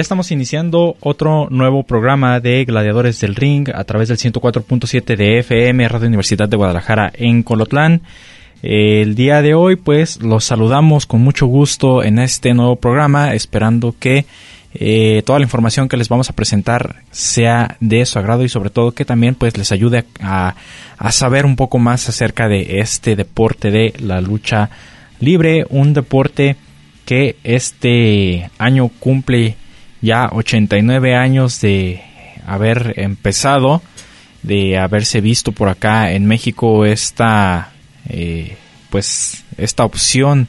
Ya estamos iniciando otro nuevo programa de Gladiadores del Ring a través del 104.7 de FM, Radio Universidad de Guadalajara en Colotlán. El día de hoy, pues, los saludamos con mucho gusto en este nuevo programa, esperando que eh, toda la información que les vamos a presentar sea de su agrado y sobre todo que también pues les ayude a, a saber un poco más acerca de este deporte de la lucha libre, un deporte que este año cumple ya 89 años de haber empezado, de haberse visto por acá en México esta, eh, pues, esta opción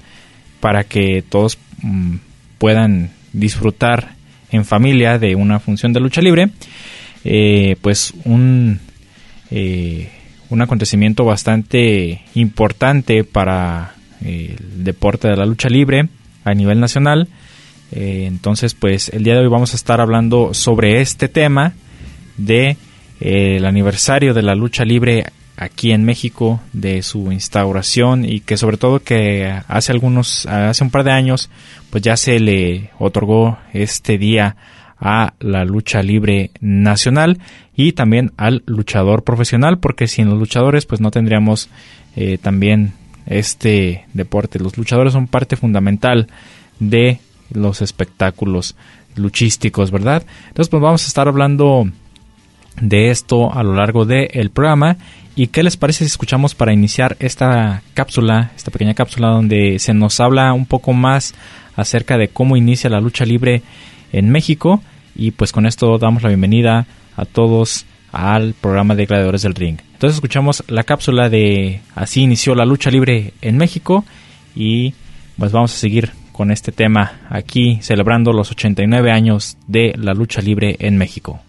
para que todos mm, puedan disfrutar en familia de una función de lucha libre, eh, pues un, eh, un acontecimiento bastante importante para el deporte de la lucha libre a nivel nacional eh, entonces, pues el día de hoy vamos a estar hablando sobre este tema de eh, el aniversario de la lucha libre aquí en México, de su instauración y que sobre todo que hace algunos, hace un par de años, pues ya se le otorgó este día a la lucha libre nacional y también al luchador profesional, porque sin los luchadores pues no tendríamos eh, también este deporte. Los luchadores son parte fundamental de los espectáculos luchísticos, ¿verdad? Entonces, pues vamos a estar hablando de esto a lo largo del programa. ¿Y qué les parece si escuchamos para iniciar esta cápsula, esta pequeña cápsula donde se nos habla un poco más acerca de cómo inicia la lucha libre en México? Y pues con esto damos la bienvenida a todos al programa de Gladiadores del Ring. Entonces escuchamos la cápsula de Así inició la lucha libre en México y pues vamos a seguir con este tema aquí celebrando los 89 años de la lucha libre en México.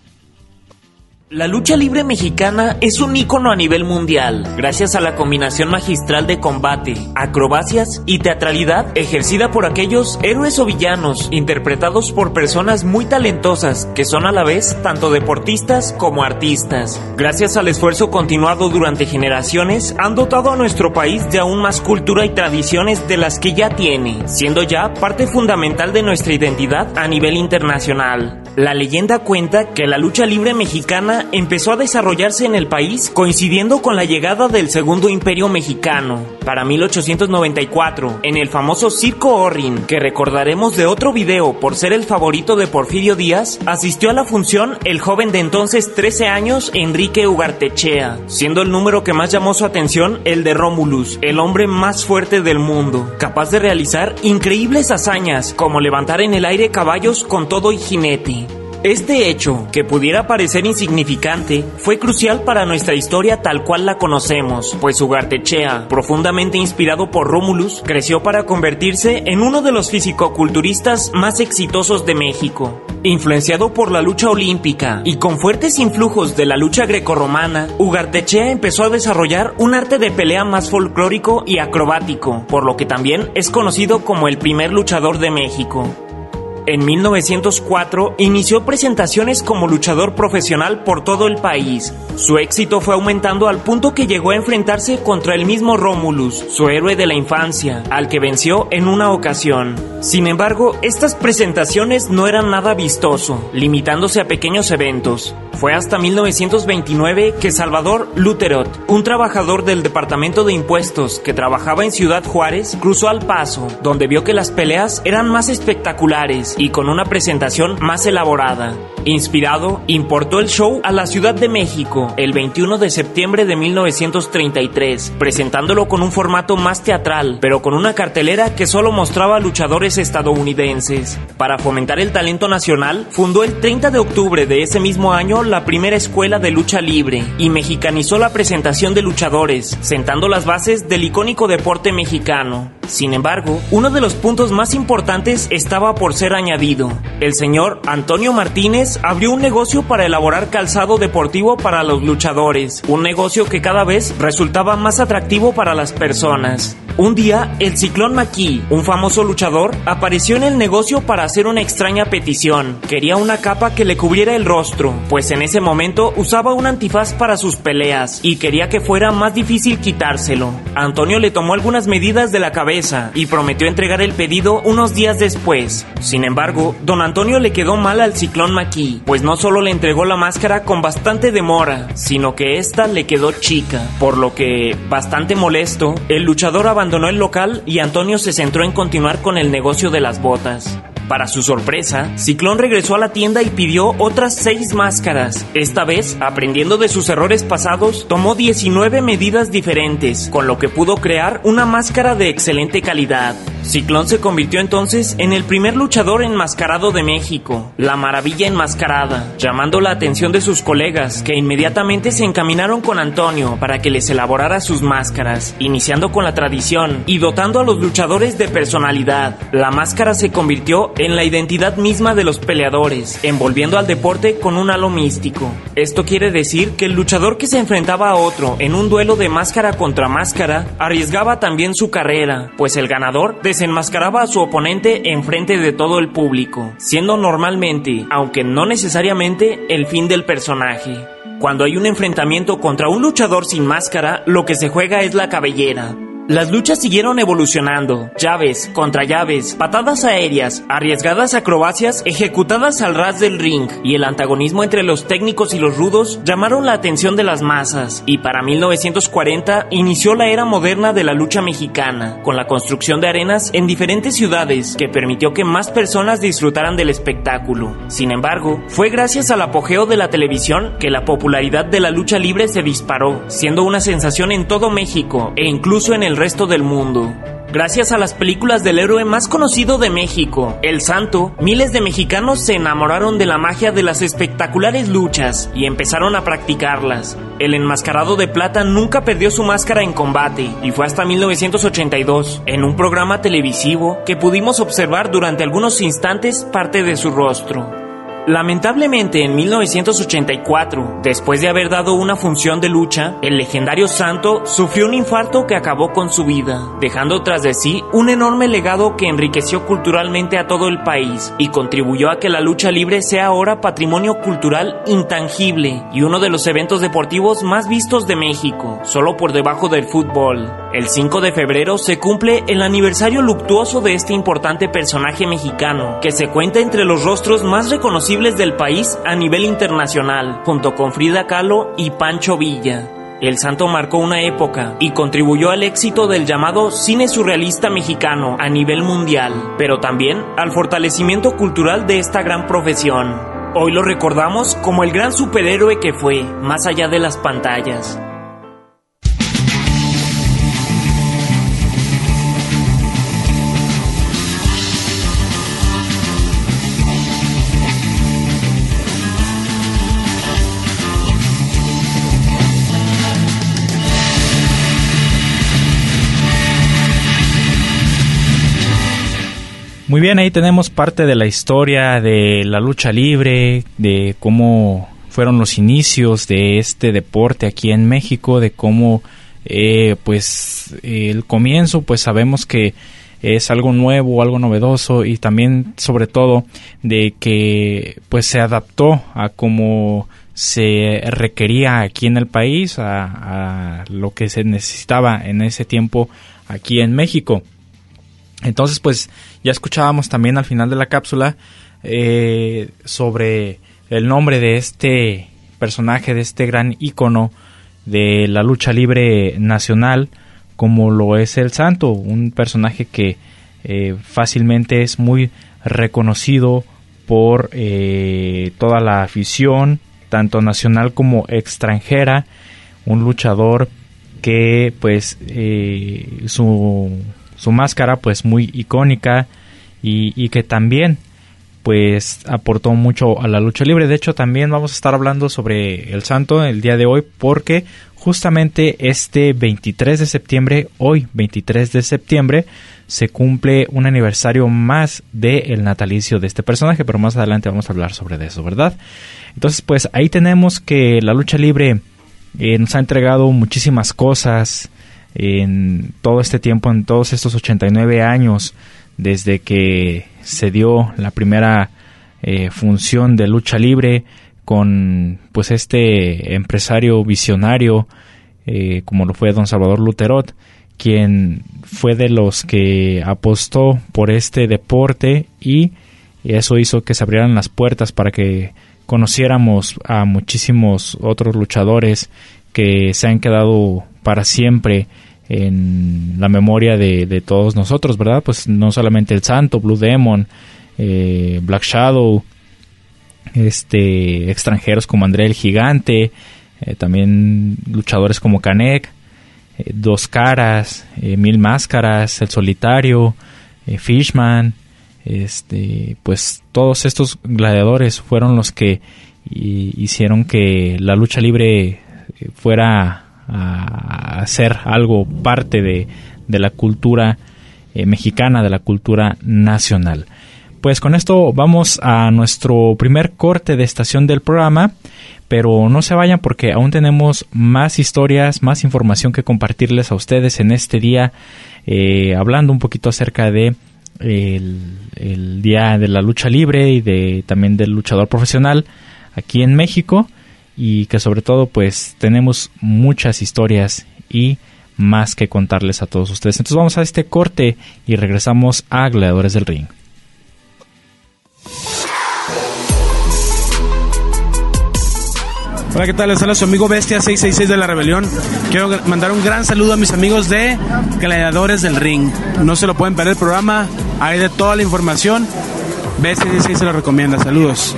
La lucha libre mexicana es un ícono a nivel mundial, gracias a la combinación magistral de combate, acrobacias y teatralidad ejercida por aquellos héroes o villanos, interpretados por personas muy talentosas, que son a la vez tanto deportistas como artistas. Gracias al esfuerzo continuado durante generaciones, han dotado a nuestro país de aún más cultura y tradiciones de las que ya tiene, siendo ya parte fundamental de nuestra identidad a nivel internacional. La leyenda cuenta que la lucha libre mexicana empezó a desarrollarse en el país coincidiendo con la llegada del Segundo Imperio Mexicano, para 1894, en el famoso Circo Orrin, que recordaremos de otro video por ser el favorito de Porfirio Díaz, asistió a la función el joven de entonces 13 años Enrique Ugartechea, siendo el número que más llamó su atención el de Romulus, el hombre más fuerte del mundo, capaz de realizar increíbles hazañas como levantar en el aire caballos con todo y jinete. Este hecho, que pudiera parecer insignificante, fue crucial para nuestra historia tal cual la conocemos, pues Ugartechea, profundamente inspirado por Romulus, creció para convertirse en uno de los fisicoculturistas más exitosos de México. Influenciado por la lucha olímpica y con fuertes influjos de la lucha grecorromana, Ugartechea empezó a desarrollar un arte de pelea más folclórico y acrobático, por lo que también es conocido como el primer luchador de México. En 1904 inició presentaciones como luchador profesional por todo el país. Su éxito fue aumentando al punto que llegó a enfrentarse contra el mismo Romulus, su héroe de la infancia, al que venció en una ocasión. Sin embargo, estas presentaciones no eran nada vistoso, limitándose a pequeños eventos. Fue hasta 1929 que Salvador Luterot, un trabajador del Departamento de Impuestos que trabajaba en Ciudad Juárez, cruzó al paso, donde vio que las peleas eran más espectaculares y con una presentación más elaborada. Inspirado, importó el show a la Ciudad de México el 21 de septiembre de 1933, presentándolo con un formato más teatral, pero con una cartelera que solo mostraba luchadores estadounidenses. Para fomentar el talento nacional, fundó el 30 de octubre de ese mismo año la primera escuela de lucha libre y mexicanizó la presentación de luchadores, sentando las bases del icónico deporte mexicano. Sin embargo, uno de los puntos más importantes estaba por ser añadido. El señor Antonio Martínez abrió un negocio para elaborar calzado deportivo para los luchadores, un negocio que cada vez resultaba más atractivo para las personas. Un día, el Ciclón Maquis, un famoso luchador, apareció en el negocio para hacer una extraña petición. Quería una capa que le cubriera el rostro, pues en ese momento usaba un antifaz para sus peleas y quería que fuera más difícil quitárselo. Antonio le tomó algunas medidas de la cabeza y prometió entregar el pedido unos días después. Sin embargo, don Antonio le quedó mal al Ciclón Maquis, pues no solo le entregó la máscara con bastante demora, sino que esta le quedó chica, por lo que, bastante molesto, el luchador abandonó el local y Antonio se centró en continuar con el negocio de las botas. Para su sorpresa, Ciclón regresó a la tienda y pidió otras seis máscaras. Esta vez, aprendiendo de sus errores pasados, tomó 19 medidas diferentes, con lo que pudo crear una máscara de excelente calidad. Ciclón se convirtió entonces en el primer luchador enmascarado de México, la maravilla enmascarada, llamando la atención de sus colegas, que inmediatamente se encaminaron con Antonio para que les elaborara sus máscaras, iniciando con la tradición y dotando a los luchadores de personalidad. La máscara se convirtió en la identidad misma de los peleadores, envolviendo al deporte con un halo místico. Esto quiere decir que el luchador que se enfrentaba a otro en un duelo de máscara contra máscara arriesgaba también su carrera, pues el ganador desenmascaraba a su oponente en frente de todo el público, siendo normalmente, aunque no necesariamente, el fin del personaje. Cuando hay un enfrentamiento contra un luchador sin máscara, lo que se juega es la cabellera, las luchas siguieron evolucionando, llaves, contra llaves, patadas aéreas, arriesgadas acrobacias ejecutadas al ras del ring, y el antagonismo entre los técnicos y los rudos llamaron la atención de las masas, y para 1940 inició la era moderna de la lucha mexicana, con la construcción de arenas en diferentes ciudades que permitió que más personas disfrutaran del espectáculo. Sin embargo, fue gracias al apogeo de la televisión que la popularidad de la lucha libre se disparó, siendo una sensación en todo México e incluso en el resto del mundo. Gracias a las películas del héroe más conocido de México, El Santo, miles de mexicanos se enamoraron de la magia de las espectaculares luchas y empezaron a practicarlas. El enmascarado de plata nunca perdió su máscara en combate y fue hasta 1982, en un programa televisivo, que pudimos observar durante algunos instantes parte de su rostro. Lamentablemente en 1984, después de haber dado una función de lucha, el legendario santo sufrió un infarto que acabó con su vida, dejando tras de sí un enorme legado que enriqueció culturalmente a todo el país y contribuyó a que la lucha libre sea ahora patrimonio cultural intangible y uno de los eventos deportivos más vistos de México, solo por debajo del fútbol. El 5 de febrero se cumple el aniversario luctuoso de este importante personaje mexicano, que se cuenta entre los rostros más reconocidos del país a nivel internacional, junto con Frida Kahlo y Pancho Villa. El santo marcó una época y contribuyó al éxito del llamado cine surrealista mexicano a nivel mundial, pero también al fortalecimiento cultural de esta gran profesión. Hoy lo recordamos como el gran superhéroe que fue, más allá de las pantallas. Muy bien, ahí tenemos parte de la historia de la lucha libre, de cómo fueron los inicios de este deporte aquí en México, de cómo, eh, pues, el comienzo, pues sabemos que es algo nuevo, algo novedoso y también sobre todo de que pues se adaptó a como se requería aquí en el país, a, lo que se necesitaba en ese tiempo aquí en México. Entonces pues ya escuchábamos también al final de la cápsula eh, sobre el nombre de este personaje, de este gran ícono de la lucha libre nacional, como lo es el Santo, un personaje que eh, fácilmente es muy reconocido por eh, toda la afición, tanto nacional como extranjera, un luchador que pues eh, su, su, máscara pues muy icónica y, y que también pues aportó mucho a la lucha libre. De hecho, también vamos a estar hablando sobre el santo el día de hoy porque justamente este 23 de septiembre, hoy 23 de septiembre, se cumple un aniversario más del natalicio de este personaje, pero más adelante vamos a hablar sobre eso, ¿verdad? Entonces, pues ahí tenemos que la lucha libre eh, nos ha entregado muchísimas cosas en todo este tiempo, en todos estos 89 años desde que se dio la primera eh, función de lucha libre con pues este empresario visionario eh, como lo fue don Salvador Luterot quien fue de los que apostó por este deporte y eso hizo que se abrieran las puertas para que conociéramos a muchísimos otros luchadores que se han quedado para siempre en la memoria de, todos nosotros, ¿verdad? Pues no solamente el Santo, Blue Demon, eh, Black Shadow, este, extranjeros como André el Gigante, eh, también luchadores como Kanek, eh, Dos Caras, Mil Máscaras, El Solitario, Fishman, este, pues todos estos gladiadores fueron los que hicieron que la lucha libre fuera a hacer algo parte de, la cultura eh, mexicana, de la cultura nacional. Pues con esto vamos a nuestro primer corte de estación del programa, pero no se vayan porque aún tenemos más historias, más información que compartirles a ustedes en este día, eh, hablando un poquito acerca de el, día de la lucha libre y de también del luchador profesional aquí en México y que sobre todo pues tenemos muchas historias y más que contarles a todos ustedes. Entonces vamos a este corte y regresamos a Gladiadores del Ring. Hola, ¿qué tal? Les habla su amigo Bestia 666 de la Rebelión. Quiero mandar un gran saludo a mis amigos de Gladiadores del Ring. No se lo pueden perder el programa, hay de toda la información. Bestia 666 se lo recomienda. Saludos.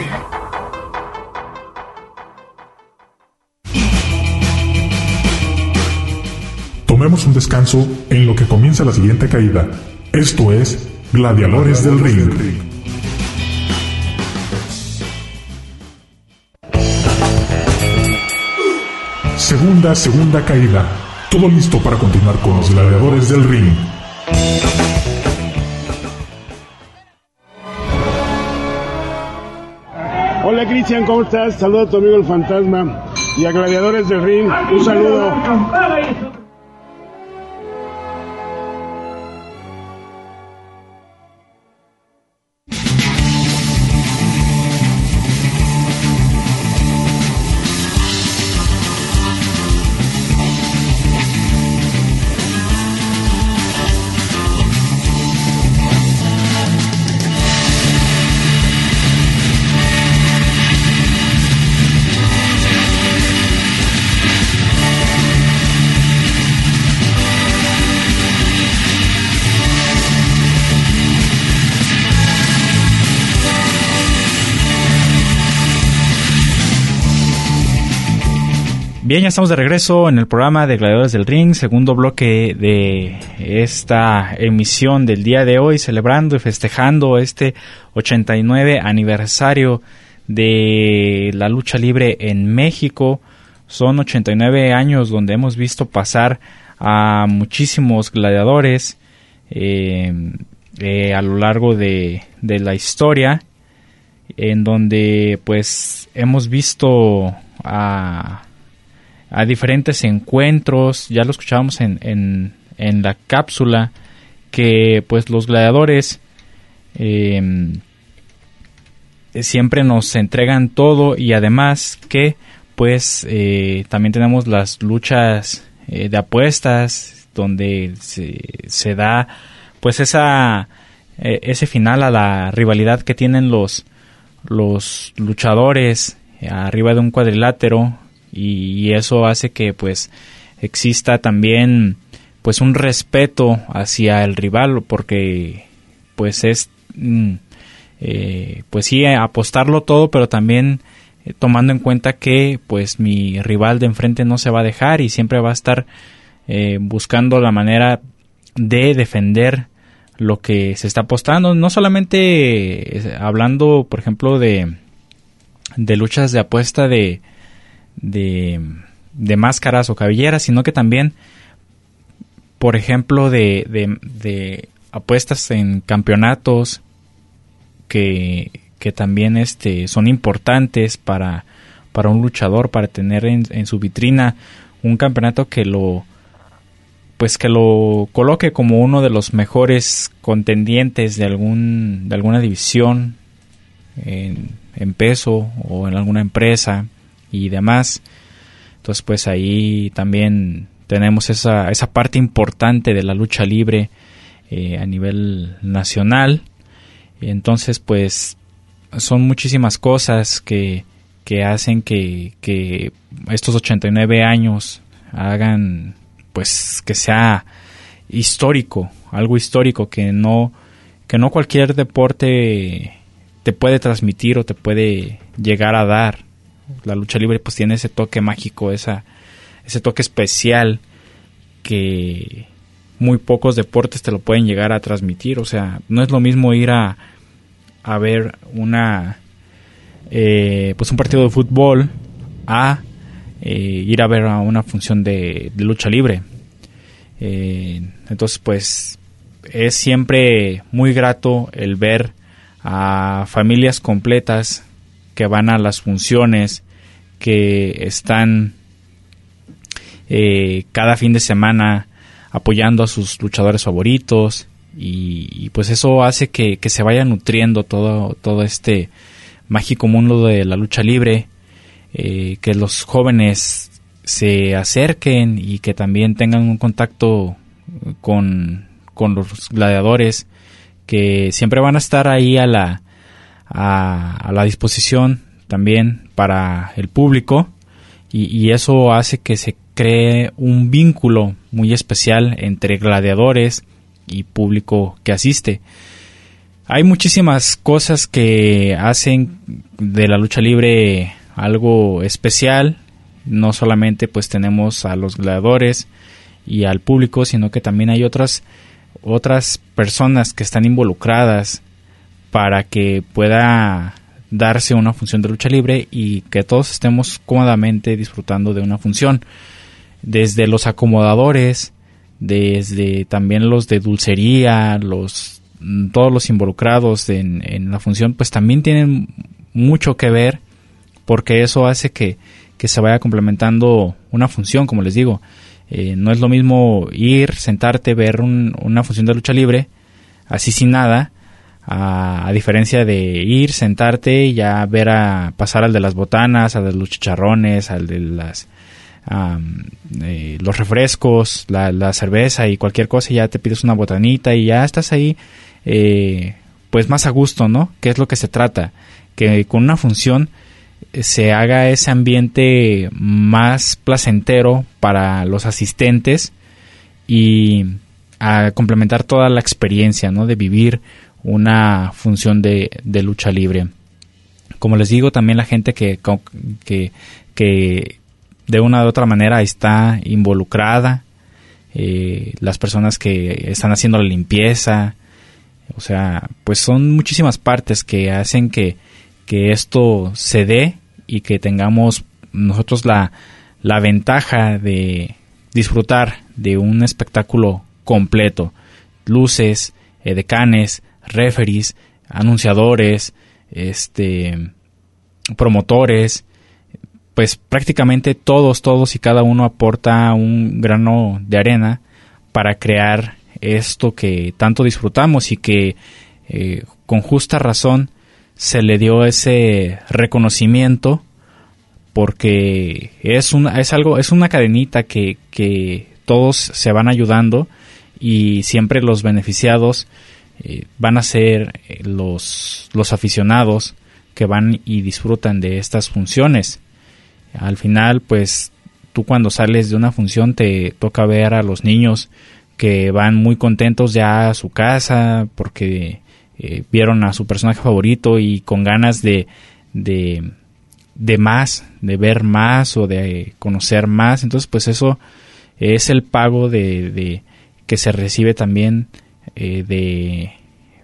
Tomemos un descanso en lo que comienza la siguiente caída. Esto es Gladiadores del Ring. Segunda, segunda caída. Todo listo para continuar con los gladiadores del ring. Hola Cristian, ¿cómo estás? Saludo a tu amigo el fantasma y a Gladiadores del Ring. Un saludo. Bien, ya estamos de regreso en el programa de Gladiadores del Ring, segundo bloque de esta emisión del día de hoy, celebrando y festejando este 89 aniversario de la lucha libre en México. Son 89 años donde hemos visto pasar a muchísimos gladiadores eh, eh, a lo largo de, de la historia, en donde pues hemos visto a a diferentes encuentros, ya lo escuchábamos en, en, la cápsula, que pues los gladiadores em, siempre nos entregan todo y además que pues eh, también tenemos las luchas eh, de apuestas donde se, se da pues esa eh, ese final a la rivalidad que tienen los los luchadores arriba de un cuadrilátero y, eso hace que pues exista también pues un respeto hacia el rival porque pues es mm, eh, pues sí apostarlo todo pero también eh, tomando en cuenta que pues mi rival de enfrente no se va a dejar y siempre va a estar eh, buscando la manera de defender lo que se está apostando. No solamente hablando por ejemplo de de luchas de apuesta de de, de máscaras o cabelleras sino que también por ejemplo de, de, apuestas en campeonatos que, que también este, son importantes para, para un luchador, para tener en, su vitrina un campeonato que lo pues que lo coloque como uno de los mejores contendientes de algún de alguna división en peso o en alguna empresa y demás entonces pues ahí también tenemos esa, esa parte importante de la lucha libre eh, a nivel nacional entonces pues son muchísimas cosas que, que hacen que, que estos 89 años hagan pues que sea histórico, algo histórico que no que no cualquier deporte te puede transmitir o te puede llegar a dar. La lucha libre pues tiene ese toque mágico, esa ese toque especial que muy pocos deportes te lo pueden llegar a transmitir, o sea, no es lo mismo ir a a ver una eh, pues un partido de fútbol a eh, ir a ver a una función de, lucha libre. Eh, entonces pues es siempre muy grato el ver a familias completas que van a las funciones que están cada fin de semana apoyando a sus luchadores favoritos y, pues eso hace que, se vaya nutriendo todo, todo este mágico mundo de la lucha libre, eh, que los jóvenes se acerquen y que también tengan un contacto con, los gladiadores que siempre van a estar ahí a la, a, la disposición también para el público y, y, eso hace que se cree un vínculo muy especial entre gladiadores y público que asiste. Hay muchísimas cosas que hacen de la lucha libre algo especial. No solamente pues tenemos a los gladiadores y al público, sino que también hay otras otras personas que están involucradas para que pueda darse una función de lucha libre y que todos estemos cómodamente disfrutando de una función. Desde los acomodadores, desde también los de dulcería, los todos los involucrados en, la función, pues también tienen mucho que ver porque eso hace que, se vaya complementando una función, como les digo. Eh, no es lo mismo ir, sentarte, ver una función de lucha libre, así sin nada, a, a, diferencia de ir, sentarte y ya ver a pasar al de las botanas, al de los chicharrones, al de las eh, los refrescos, la, cerveza y cualquier cosa, y ya te pides una botanita y ya estás ahí, eh, pues más a gusto, ¿no? Que es lo que se trata, que con una función eh, se haga ese ambiente más placentero para los asistentes y a complementar toda la experiencia, ¿no? De vivir una función de, de lucha libre. Como les digo, también la gente que, que, que de una u otra manera está involucrada, eh, las personas que están haciendo la limpieza, o sea, pues son muchísimas partes que hacen que, que esto se dé y que tengamos nosotros la, la ventaja de disfrutar de un espectáculo completo. Luces, decanes, referees, anunciadores, este, promotores, pues prácticamente todos, todos y cada uno aporta un grano de arena para crear esto que tanto disfrutamos y que eh, con justa razón se le dio ese reconocimiento porque es una, es algo, es una cadenita que todos se van ayudando y siempre los beneficiados eh, van a ser eh, los, los aficionados que van y disfrutan de estas funciones. Al final, pues tú cuando sales de una función te toca ver a los niños que van muy contentos ya a su casa porque eh, vieron a su personaje favorito y con ganas de, de, de más, de ver más o de conocer más. Entonces, pues eso es el pago de, de que se recibe también eh, de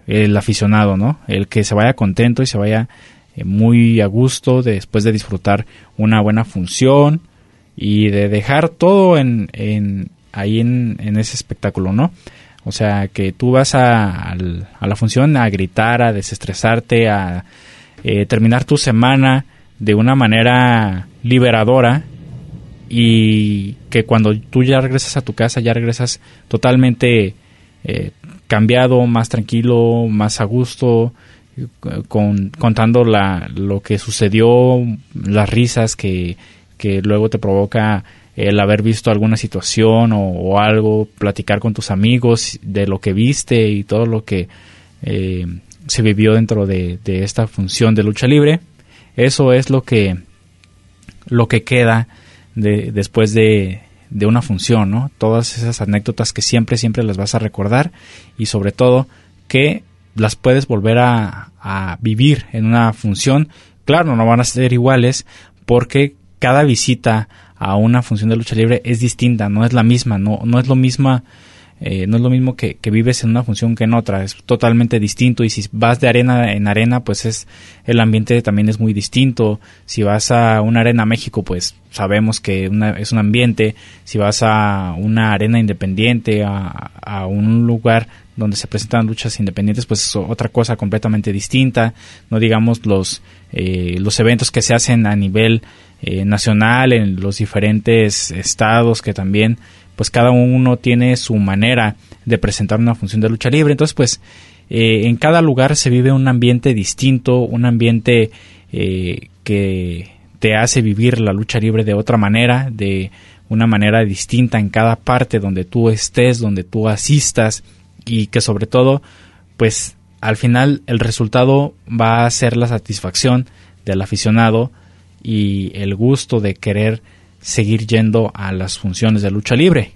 el aficionado, ¿no? El que se vaya contento y se vaya eh, muy a gusto después de disfrutar una buena función y de dejar todo en, en ahí en, en, ese espectáculo, ¿no? O sea, que tú vas a, a, la función a gritar, a desestresarte, a eh, terminar tu semana de una manera liberadora y que cuando tú ya regresas a tu casa ya regresas totalmente eh, cambiado, más tranquilo, más a gusto, con, contando la, lo que sucedió, las risas que, que luego te provoca el haber visto alguna situación o, algo, platicar con tus amigos de lo que viste y todo lo que eh, se vivió dentro de, de, esta función de lucha libre. Eso es lo que, lo que queda de, después de, de una función, ¿no? Todas esas anécdotas que siempre, siempre las vas a recordar y sobre todo que las puedes volver a, a vivir en una función. Claro, no van a ser iguales porque cada visita a una función de lucha libre es distinta, no es la misma, no, no es lo misma eh, no es lo mismo que, que, vives en una función que en otra, es totalmente distinto y si vas de arena en arena, pues es el ambiente también es muy distinto. Si vas a una arena México, pues sabemos que una, es un ambiente. Si vas a una arena independiente, a, a un lugar donde se presentan luchas independientes, pues es otra cosa completamente distinta. No digamos los, eh, los eventos que se hacen a nivel eh, nacional en los diferentes estados que también pues cada uno tiene su manera de presentar una función de lucha libre. Entonces, pues eh, en cada lugar se vive un ambiente distinto, un ambiente eh, que te hace vivir la lucha libre de otra manera, de una manera distinta en cada parte donde tú estés, donde tú asistas y que sobre todo, pues al final el resultado va a ser la satisfacción del aficionado y el gusto de querer seguir yendo a las funciones de lucha libre.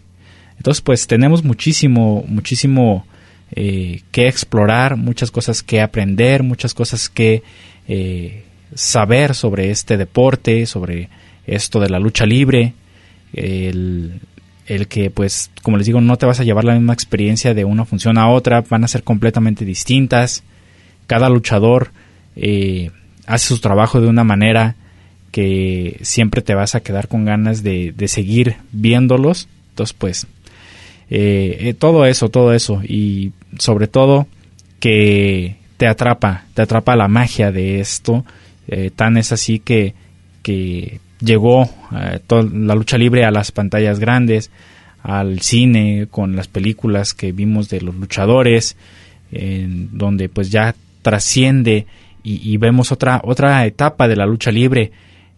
Entonces, pues tenemos muchísimo, muchísimo eh, que explorar, muchas cosas que aprender, muchas cosas que eh, saber sobre este deporte, sobre esto de la lucha libre, el, el, que, pues, como les digo, no te vas a llevar la misma experiencia de una función a otra, van a ser completamente distintas. Cada luchador eh, hace su trabajo de una manera que siempre te vas a quedar con ganas de, de seguir viéndolos. Entonces, pues, eh, eh, todo eso, todo eso. Y sobre todo que te atrapa, te atrapa la magia de esto. Eh, tan es así que, que llegó la lucha libre a las pantallas grandes, al cine, con las películas que vimos de los luchadores, en donde pues ya trasciende y, y, vemos otra, otra etapa de la lucha libre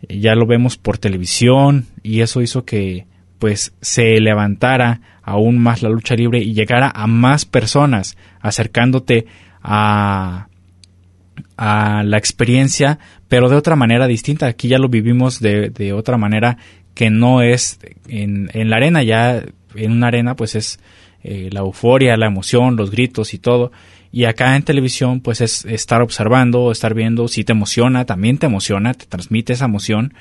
ya lo vemos por televisión y eso hizo que pues se levantara aún más la lucha libre y llegara a más personas acercándote a a la experiencia pero de otra manera distinta. Aquí ya lo vivimos de, de otra manera que no es en, en, la arena. Ya en una arena pues es eh, la euforia la emoción los gritos y todo y acá en televisión, pues es estar observando, estar viendo, si te emociona, también te emociona, te transmite esa emoción,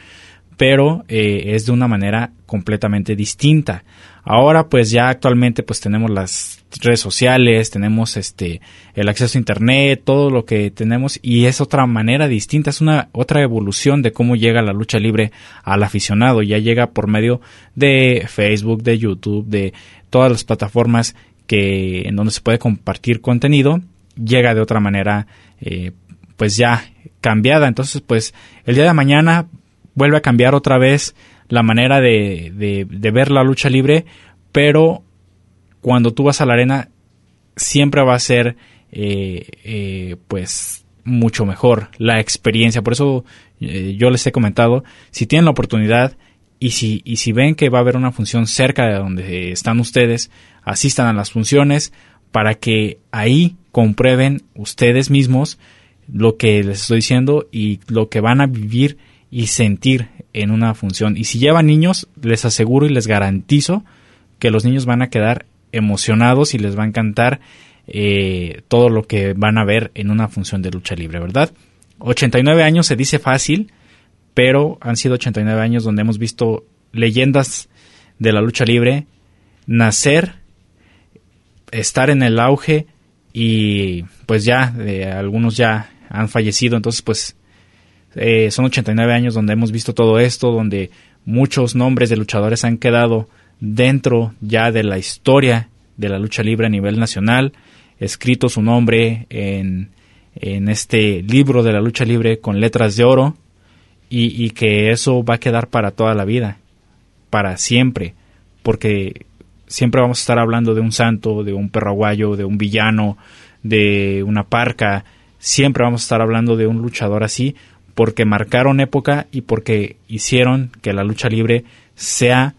pero eh, es de una manera completamente distinta. Ahora, pues ya actualmente, pues tenemos las redes sociales, tenemos este el acceso a internet, todo lo que tenemos y es otra manera distinta, es una otra evolución de cómo llega la lucha libre al aficionado. Ya llega por medio de Facebook, de YouTube, de todas las plataformas que en donde se puede compartir contenido llega de otra manera eh, pues ya cambiada entonces pues el día de mañana vuelve a cambiar otra vez la manera de, de, ver la lucha libre pero cuando tú vas a la arena siempre va a ser eh, eh, pues mucho mejor la experiencia. Por eso yo les he comentado, si tienen la oportunidad y si, y si ven que va a haber una función cerca de donde están ustedes, asistan a las funciones para que ahí comprueben ustedes mismos lo que les estoy diciendo y lo que van a vivir y sentir en una función. Y si llevan niños, les aseguro y les garantizo que los niños van a quedar emocionados y les va a encantar eh, todo lo que van a ver en una función de lucha libre, ¿verdad? 89 años se dice fácil, pero han sido 89 años donde hemos visto leyendas de la lucha libre nacer, estar en el auge y pues ya, algunos ya han fallecido, entonces pues eh, son 89 años donde hemos visto todo esto, donde muchos nombres de luchadores han quedado dentro ya de la historia de la lucha libre a nivel nacional, escrito su nombre en, en este libro de la lucha libre con letras de oro y, y que eso va a quedar para toda la vida, para siempre, porque siempre vamos a estar hablando de un santo, de un perraguayo, de un villano, de una parca, siempre vamos a estar hablando de un luchador así, porque marcaron época y porque hicieron que la lucha libre sea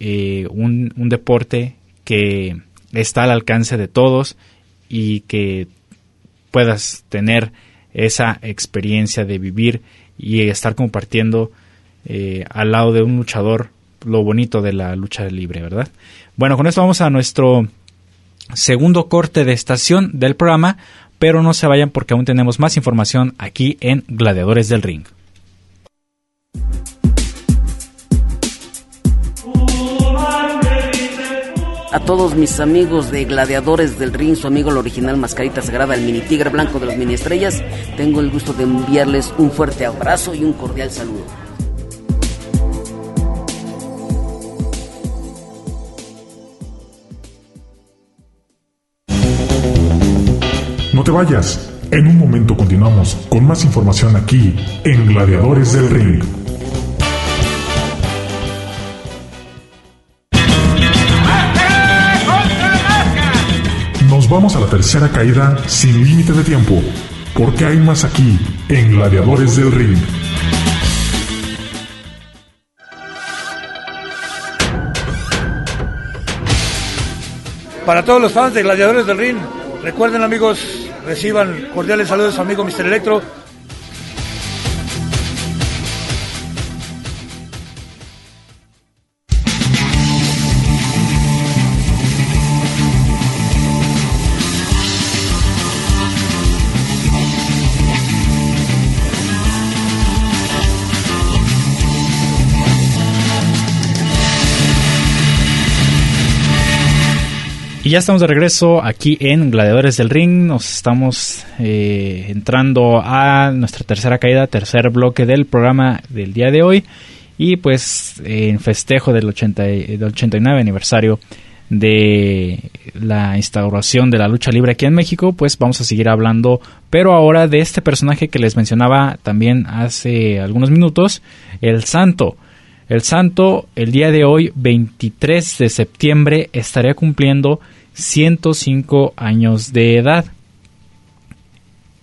eh, un deporte que está al alcance de todos y que puedas tener esa experiencia de vivir y estar compartiendo eh, al lado de un luchador lo bonito de la lucha libre, ¿verdad? Bueno, con esto vamos a nuestro segundo corte de estación del programa pero no se vayan porque aún tenemos más información aquí en Gladiadores del Ring. A todos mis amigos de Gladiadores del Ring, su amigo el original Mascarita Sagrada, el mini tigre blanco de las mini estrellas, tengo el gusto de enviarles un fuerte abrazo y un cordial saludo. No te vayas. En un momento continuamos con más información aquí en Gladiadores del Ring. Vamos a la tercera caída sin límite de tiempo, porque hay más aquí en Gladiadores del Ring. Para todos los fans de Gladiadores del Ring, recuerden amigos Reciban cordiales saludos su amigo Mr. Electro. Ya estamos de regreso aquí en Gladiadores del Ring. Nos estamos eh, entrando a nuestra tercera caída, tercer bloque del programa del día de hoy. Y pues en festejo del, 80, del 89 aniversario de la instauración de la lucha libre aquí en México, pues vamos a seguir hablando, pero ahora de este personaje que les mencionaba también hace algunos minutos, el Santo. El santo, el día de hoy, 23 de septiembre, estaría cumpliendo 105 años de edad.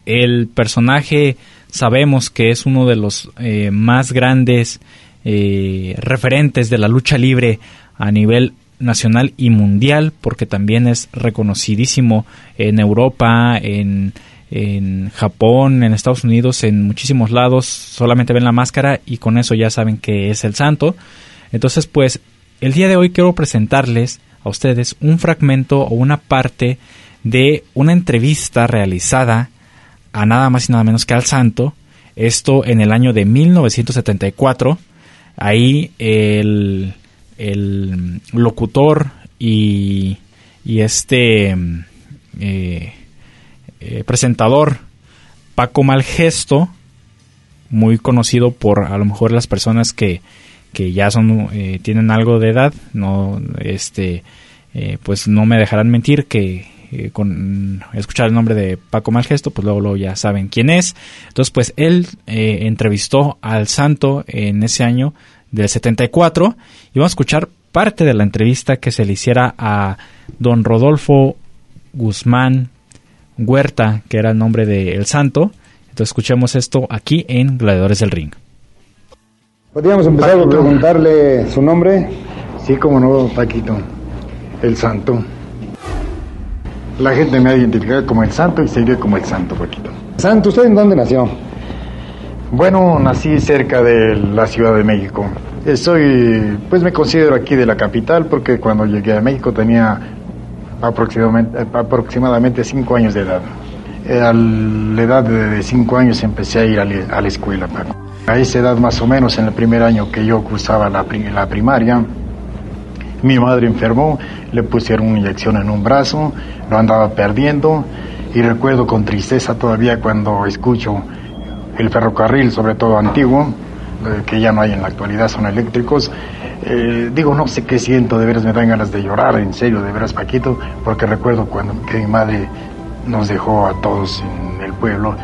El personaje sabemos que es uno de los eh, más grandes eh, referentes de la lucha libre a nivel nacional y mundial, porque también es reconocidísimo en Europa, en en Japón, en Estados Unidos, en muchísimos lados, solamente ven la máscara y con eso ya saben que es el santo. Entonces, pues, el día de hoy quiero presentarles a ustedes un fragmento o una parte de una entrevista realizada a nada más y nada menos que al santo, esto en el año de 1974. Ahí el, el locutor y, y este... Eh, eh, presentador Paco Malgesto, muy conocido por a lo mejor las personas que, que ya son eh, tienen algo de edad, no este eh, pues no me dejarán mentir que con escuchar el nombre de Paco Malgesto, pues luego, luego ya saben quién es. Entonces, pues él entrevistó al santo en ese año del 74 y vamos a escuchar parte de la entrevista que se le hiciera a don Rodolfo Guzmán Huerta, que era el nombre del santo. Entonces escuchemos esto aquí en Gladiadores del Ring. Podríamos empezar por preguntarle su nombre. Sí, como no, Paquito, el santo. La gente me ha identificado como el santo y seguiré como el santo, Paquito. Santo, ¿usted en dónde nació? Bueno, nací cerca de la Ciudad de México. Soy, pues me considero aquí de la capital porque cuando llegué a México tenía aproximadamente, aproximadamente cinco años de edad. A la edad de cinco años empecé a ir a, la escuela. A esa edad más o menos, en el primer año que yo cursaba la, la primaria, mi madre enfermó, le pusieron una inyección en un brazo, lo andaba perdiendo y recuerdo con tristeza todavía cuando escucho el ferrocarril, sobre todo antiguo, eh, que ya no hay en la actualidad, son eléctricos. Eh, digo, no sé qué siento, de veras me dan ganas de llorar, en serio, de veras Paquito, porque recuerdo cuando que mi madre nos dejó a todos en el pueblo,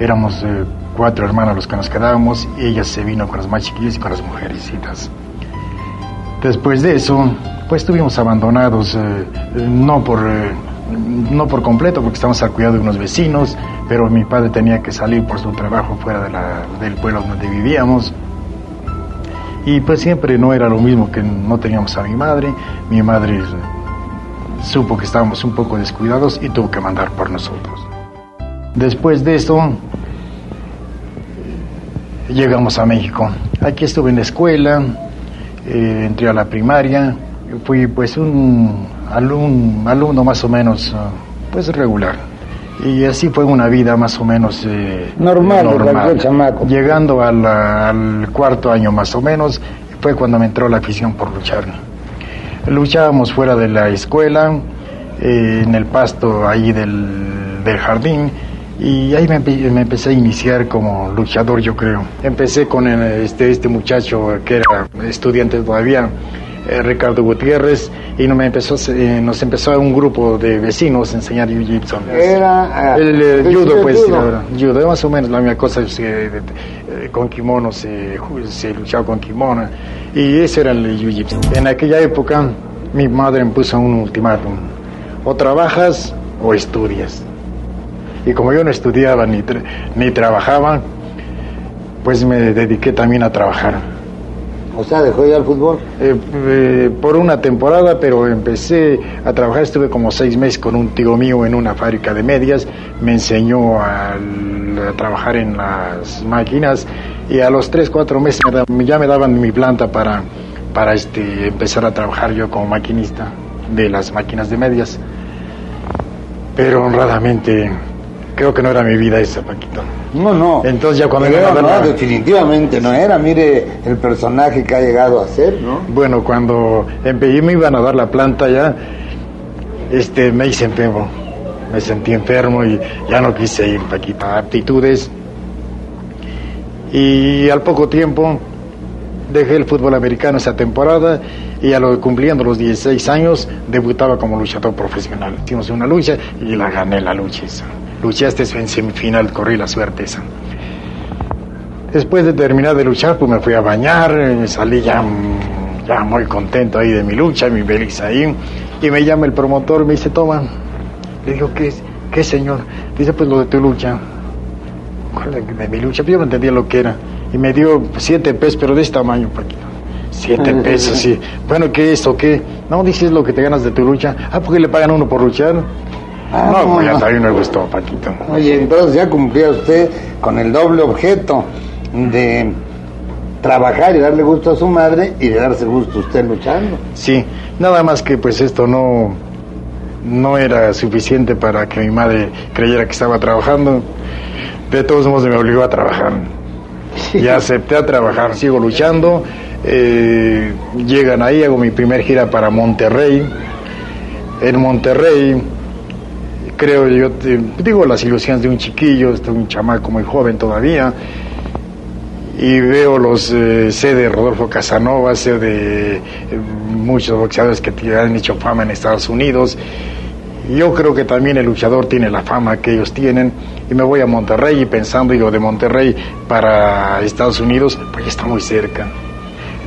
éramos eh, cuatro hermanos los que nos quedábamos y ella se vino con los más chiquillos y con las mujercitas. Después de eso, pues estuvimos abandonados, no por no por completo porque estamos al cuidado de unos vecinos, pero mi padre tenía que salir por su trabajo fuera de la, del pueblo donde vivíamos. Y pues siempre no era lo mismo que no teníamos a mi madre. Mi madre supo que estábamos un poco descuidados y tuvo que mandar por nosotros. Después de esto, llegamos a México. Aquí estuve en la escuela, eh, entré a la primaria, fui pues un alumno, alumno más o menos ah, pues regular. Y así fue una vida más o menos eh, normal, normal. chamaco. Llegando al, cuarto año más o menos, fue cuando me entró la afición por luchar. Luchábamos fuera de la escuela, eh, en el pasto ahí del, del jardín, y ahí me, me, empecé a iniciar como luchador, yo creo. Empecé con este, este muchacho que era estudiante todavía, eh, Ricardo Gutiérrez y nos empezó, eh, nos empezó un grupo de vecinos a enseñar jiu-jitsu. Era ah, el, judo, pues, judo. más o menos la misma cosa, eh, con kimono se, se luchaba con kimono y ese era el jiu-jitsu. En aquella época mi madre me puso un ultimátum, o trabajas o estudias. Y como yo no estudiaba ni, ni trabajaba, pues me dediqué también a trabajar o sea, dejó ya el fútbol. Eh, eh, por una temporada, pero empecé a trabajar, estuve como seis meses con un tío mío en una fábrica de medias, me enseñó a, trabajar en las máquinas y a los tres, cuatro meses ya me daban mi planta para, para este, empezar a trabajar yo como maquinista de las máquinas de medias. Pero honradamente creo que no era mi vida esa, Paquito. No, no. Entonces ya cuando... no, definitivamente no era. Mire el personaje que ha llegado a ser, ¿no? Bueno, cuando empecé me iban a dar la planta ya, este, me hice enfermo. Me sentí enfermo y ya no quise ir, Paquito. Aptitudes. Y al poco tiempo dejé el fútbol americano esa temporada y a lo cumpliendo los 16 años debutaba como luchador profesional. Hicimos una lucha y la gané la lucha esa luchaste en semifinal, corrí la suerte esa. Después de terminar de luchar, pues me fui a bañar, me salí ya, ya muy contento ahí de mi lucha, mi feliz ahí, y me llama el promotor, me dice, toma. Le digo, ¿qué, qué señor? Dice, pues lo de tu lucha. ¿Cuál de, mi lucha? Pues yo no entendía lo que era. Y me dio siete pesos, pero de este tamaño, Paquito. Siete pesos, sí. Bueno, ¿qué es o qué? No, dices lo que te ganas de tu lucha. Ah, porque le pagan uno por luchar. Ah, no, pues ya también me gustó, Paquito. Oye, entonces ya cumplía usted con el doble objeto de trabajar y darle gusto a su madre y de darse gusto a usted luchando. Sí, nada más que pues esto no, no era suficiente para que mi madre creyera que estaba trabajando. De todos modos me obligó a trabajar. Y acepté a trabajar, sigo luchando. Eh, llegan ahí, hago mi primer gira para Monterrey. En Monterrey creo yo, digo las ilusiones de un chiquillo, estoy un chamaco muy joven todavía, y veo los, eh, sé de Rodolfo Casanova, sé de eh, muchos boxeadores que han hecho fama en Estados Unidos, yo creo que también el luchador tiene la fama que ellos tienen. Y me voy a Monterrey y pensando, digo, de Monterrey para Estados Unidos, pues está muy cerca.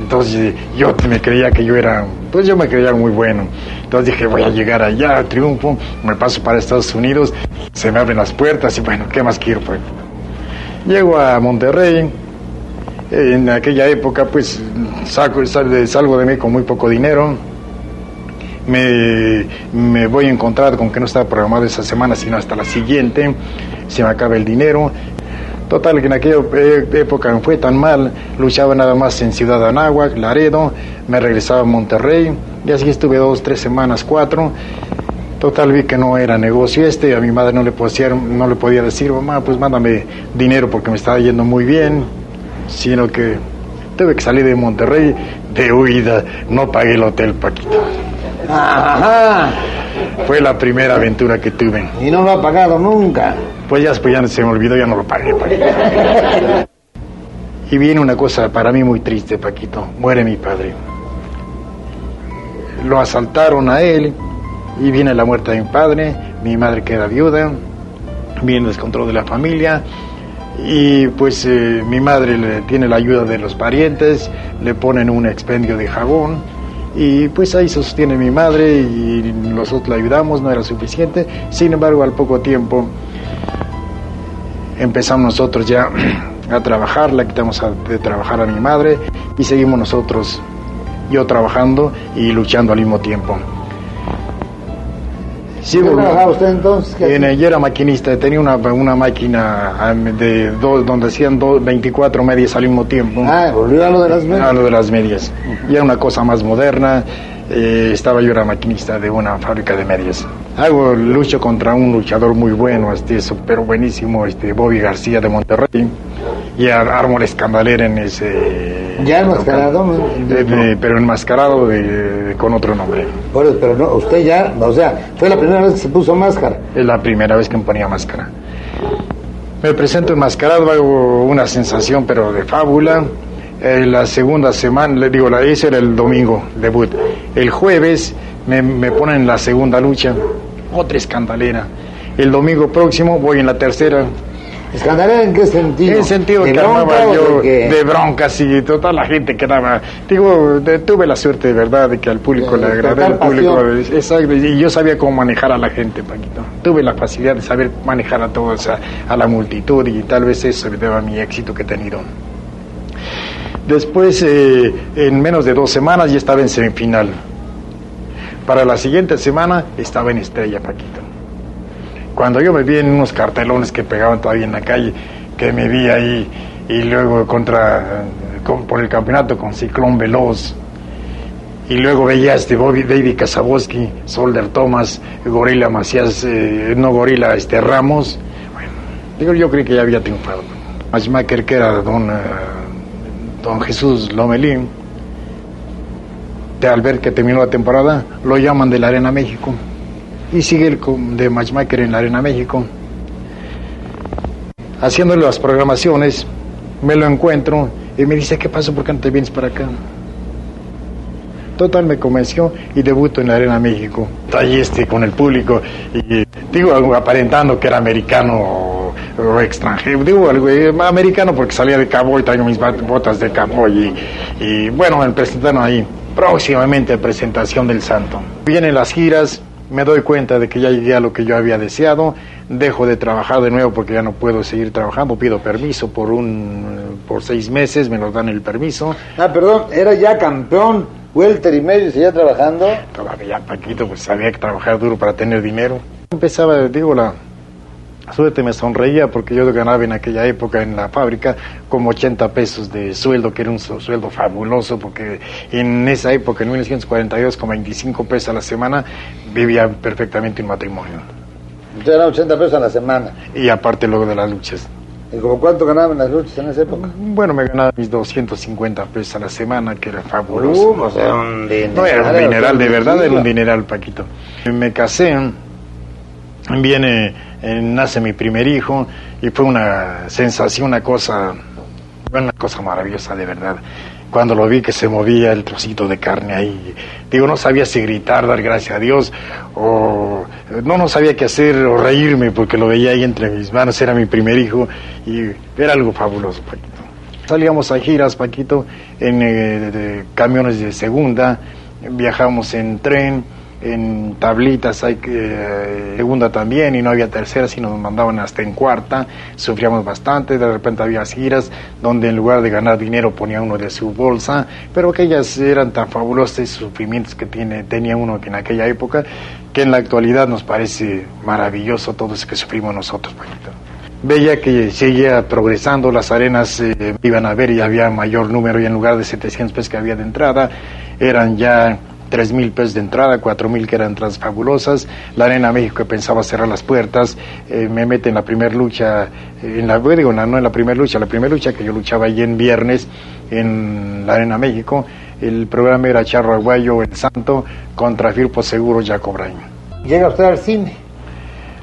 Entonces yo me creía que yo era Pues yo me creía muy bueno. Entonces dije, voy a llegar allá, triunfo, me paso para Estados Unidos, se me abren las puertas y bueno, ¿qué más quiero? Pues? Llego a Monterrey, en aquella época pues saco, salgo de mí con muy poco dinero, me, me, voy a encontrar con que no estaba programado esa semana, sino hasta la siguiente, se me acaba el dinero. Total, que en aquella época me fue tan mal, luchaba nada más en Ciudad Anáhuac, Laredo, me regresaba a Monterrey, y así estuve dos, tres semanas, cuatro. Total, vi que no era negocio este, a mi madre no le podía, no le podía decir, mamá, pues mándame dinero porque me estaba yendo muy bien, sino que tuve que salir de Monterrey de huida, no pagué el hotel, Paquito. Fue la primera aventura que tuve. ¿Y no lo ha pagado nunca? Pues ya ya se me olvidó, ya no lo pagué, Paquito. y viene una cosa para mí muy triste, Paquito. Muere mi padre. Lo asaltaron a él y viene la muerte de mi padre, mi madre queda viuda, viene el descontrol de la familia y pues eh, mi madre le, tiene la ayuda de los parientes, le ponen un expendio de jabón y pues ahí sostiene mi madre y nosotros la ayudamos, no era suficiente. Sin embargo, al poco tiempo empezamos nosotros ya a trabajar, la quitamos de trabajar a mi madre y seguimos nosotros, yo trabajando y luchando al mismo tiempo. Sí, ¿Qué trabajaba usted entonces? En, yo era maquinista, tenía una, una máquina de dos, donde hacían dos, 24 medias al mismo tiempo. Ah, volvió a lo de las medias. A lo de las medias. Y era una cosa más moderna. Eh, estaba yo era maquinista de una fábrica de medias. Hago lucho contra un luchador muy bueno, este súper buenísimo, este Bobby García de Monterrey. Y armo la escandalera en ese ¿Ya enmascarado? pero enmascarado de, con otro nombre. pero no, usted ya, o sea, fue la primera vez que se puso máscara. Es la primera vez que me ponía máscara. Me presento enmascarado, hago una sensación, pero de fábula. Eh, la segunda semana, le digo, la, ese era el domingo, debut. El jueves me, me ponen la segunda lucha, otra escandalera. El domingo próximo voy en la tercera, ¿Escandalera en qué sentido? En sentido que armaba yo de, broncas y toda la gente que daba. Digo, tuve la suerte de verdad de que al público le agradé, al público. Exacto, y yo sabía cómo manejar a la gente, Paquito. Tuve la facilidad de saber manejar a todos, a, la multitud, y tal vez eso me deba mi éxito que he tenido. Después, eh, en menos de dos semanas, ya estaba en semifinal. Para la siguiente semana estaba en estrella, Paquito. Cuando yo me vi en unos cartelones que pegaban todavía en la calle, que me vi ahí y luego contra por el campeonato con Ciclón Veloz y luego veía este Bobby David Kazaboski, Solder Thomas, Gorila Macías, eh, no Gorila, este Ramos. Digo, yo creí que ya había triunfado. Matchmaker que era don, eh, don Jesús Lomelín, al ver que terminó la temporada, lo llaman de la Arena México y sigue el de Matchmaker en la Arena México. Haciéndole las programaciones, me lo encuentro y me dice, ¿qué pasa? ¿Por qué no te vienes para acá? Total me convenció y debuto en la Arena México. Ahí este con el público y digo aparentando que era americano o, extranjero, digo algo eh, americano porque salía de cabo y traigo mis botas de cabo y, y bueno, me presentaron ahí. Próximamente presentación del Santo. Vienen las giras, me doy cuenta de que ya llegué a lo que yo había deseado, dejo de trabajar de nuevo porque ya no puedo seguir trabajando, pido permiso por un por seis meses, me lo dan el permiso. Ah, perdón, era ya campeón, welter y medio, seguía trabajando. Todavía Paquito, pues sabía que trabajar duro para tener dinero. Empezaba, digo, la, suerte me sonreía porque yo ganaba en aquella época en la fábrica como 80 pesos de sueldo, que era un sueldo fabuloso porque en esa época, en 1942, con 25 pesos a la semana, vivía perfectamente un matrimonio. Entonces eran 80 pesos a la semana. Y aparte luego de las luchas. ¿Y como cuánto ganaban las luchas en esa época? Bueno, me ganaba mis 250 pesos a la semana, que era fabuloso. Uh, o sea, un dineral. No era un dineral, de verdad era un dineral, Paquito. Me casé, viene nace mi primer hijo y fue una sensación, una cosa, una cosa maravillosa de verdad. Cuando lo vi que se movía el trocito de carne ahí, digo, no sabía si gritar, dar gracias a Dios, o no, no sabía qué hacer, o reírme, porque lo veía ahí entre mis manos, era mi primer hijo, y era algo fabuloso, Paquito. Salíamos a giras, Paquito, en eh, camiones de segunda, viajamos en tren, en tablitas, hay que, eh, segunda también, y no había tercera, sino nos mandaban hasta en cuarta, sufríamos bastante, de repente había giras donde en lugar de ganar dinero ponía uno de su bolsa, pero aquellas eran tan fabulosas sufrimientos que tiene, tenía uno en aquella época, que en la actualidad nos parece maravilloso todo eso que sufrimos nosotros, Paquito. Veía que seguía progresando, las arenas eh, iban a ver y había mayor número y en lugar de 700 pesos que había de entrada, eran ya tres mil pesos de entrada, cuatro mil que eran entradas fabulosas. La Arena México que pensaba cerrar las puertas, eh, me mete en la primera lucha, eh, en la, digo, no en la primera lucha, la primera lucha que yo luchaba allí en viernes en la Arena México. El programa era Charro Aguayo, El Santo, contra Firpo Seguro, Jacob Braño. ¿Llega usted al cine?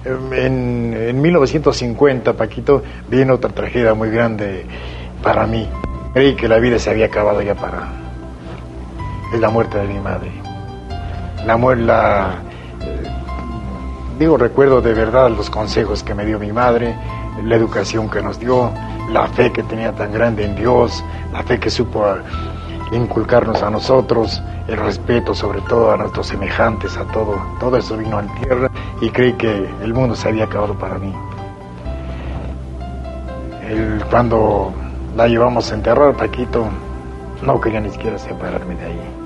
En, en 1950, Paquito, viene otra tragedia muy grande para mí. Creí que la vida se había acabado ya para, es la muerte de mi madre. La la, eh, digo, recuerdo de verdad los consejos que me dio mi madre, la educación que nos dio, la fe que tenía tan grande en Dios, la fe que supo inculcarnos a nosotros, el respeto sobre todo a nuestros semejantes, a todo, todo eso vino a tierra y creí que el mundo se había acabado para mí. El, cuando la llevamos a enterrar, Paquito, no quería ni siquiera separarme de ahí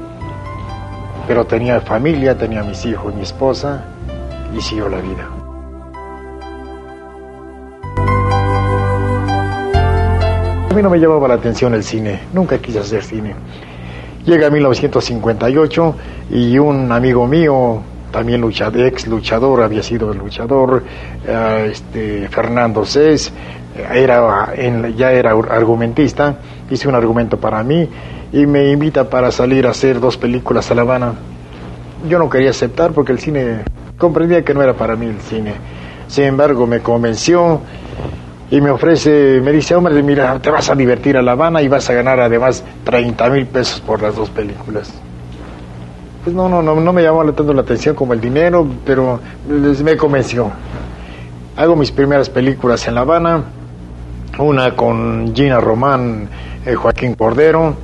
pero tenía familia, tenía mis hijos, mi esposa y siguió la vida. A mí no me llamaba la atención el cine, nunca quise hacer cine. Llega 1958 y un amigo mío, también luchador, ex luchador, había sido luchador, eh, este, Fernando Cés, era, ya era argumentista, hice un argumento para mí y me invita para salir a hacer dos películas a La Habana. Yo no quería aceptar porque el cine, comprendía que no era para mí el cine. Sin embargo, me convenció y me ofrece, me dice, hombre, mira, te vas a divertir a La Habana y vas a ganar además 30 mil pesos por las dos películas. Pues no, no, no, no me llamó tanto la atención como el dinero, pero me convenció. Hago mis primeras películas en La Habana, una con Gina Román, eh, Joaquín Cordero,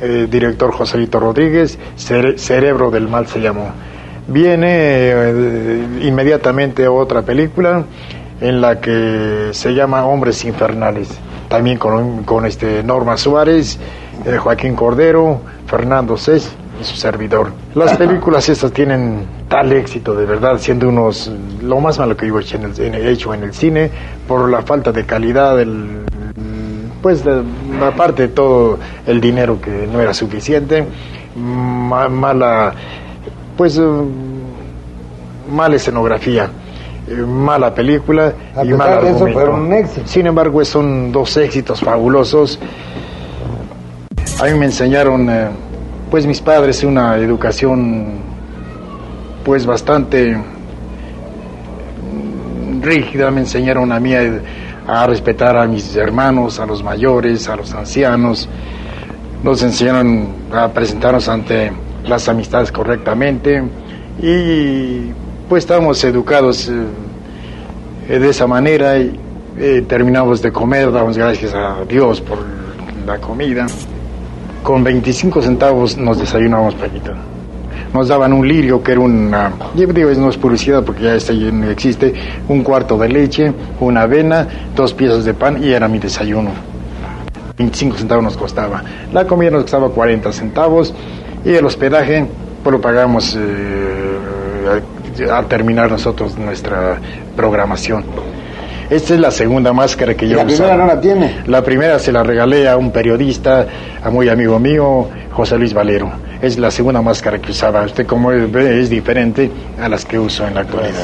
eh, director Joselito Rodríguez, Cerebro del Mal se llamó. Viene eh, inmediatamente otra película en la que se llama Hombres Infernales, también con, con este Norma Suárez, eh, Joaquín Cordero, Fernando Cés y su servidor. Las películas estas tienen tal éxito, de verdad, siendo unos lo más malo que yo he hecho en el cine por la falta de calidad, del pues aparte de todo el dinero que no era suficiente, mala, pues eh, mala escenografía, eh, mala película y mal eso fueron un éxito. Sin embargo, son dos éxitos fabulosos. A mí me enseñaron, eh, pues mis padres, una educación pues bastante rígida, me enseñaron a mí a respetar a mis hermanos, a los mayores, a los ancianos. Nos enseñaron a presentarnos ante las amistades correctamente y pues estamos educados eh, de esa manera y eh, terminamos de comer, damos gracias a Dios por la comida. Con 25 centavos nos desayunamos, Paquito nos daban un lirio que era una, digo, no es publicidad porque ya este no existe, un cuarto de leche, una avena, dos piezas de pan y era mi desayuno. 25 centavos nos costaba. La comida nos costaba 40 centavos y el hospedaje pues lo pagamos eh, a terminar nosotros nuestra programación. Esta es la segunda máscara que yo ¿La primera no la tiene? La primera se la regalé a un periodista, a muy amigo mío, José Luis Valero es la segunda máscara que usaba. Usted como ve es diferente a las que uso en la actualidad.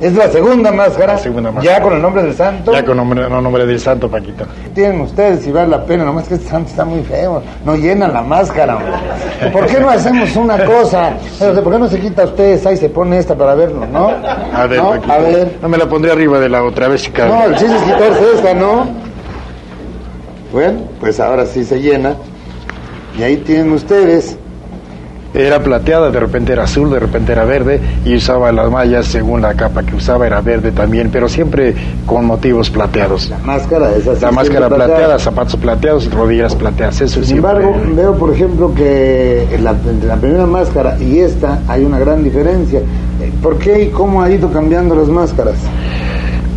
es la segunda máscara. Ya con el nombre del santo. Ya con el nombre, nombre del santo, Paquito. Tienen ustedes si vale la pena, nomás que este santo está muy feo. No llena la máscara. ¿Por qué no hacemos una cosa? ¿Por qué no se quita ustedes ahí se pone esta para verlo, no? A ver, ¿No? A ver. No me la pondré arriba de la otra vez. No, el chiste es quitarse esta, ¿no? Bueno, pues ahora sí se llena. Y ahí tienen ustedes era plateada, de repente era azul, de repente era verde y usaba las mallas según la capa que usaba era verde también, pero siempre con motivos plateados. La máscara es así. La máscara plateada, zapatos plateados, rodillas plateadas, eso Sin embargo, veo por ejemplo que la, entre la primera máscara y esta hay una gran diferencia. Eh, ¿Por qué y cómo ha ido cambiando las máscaras?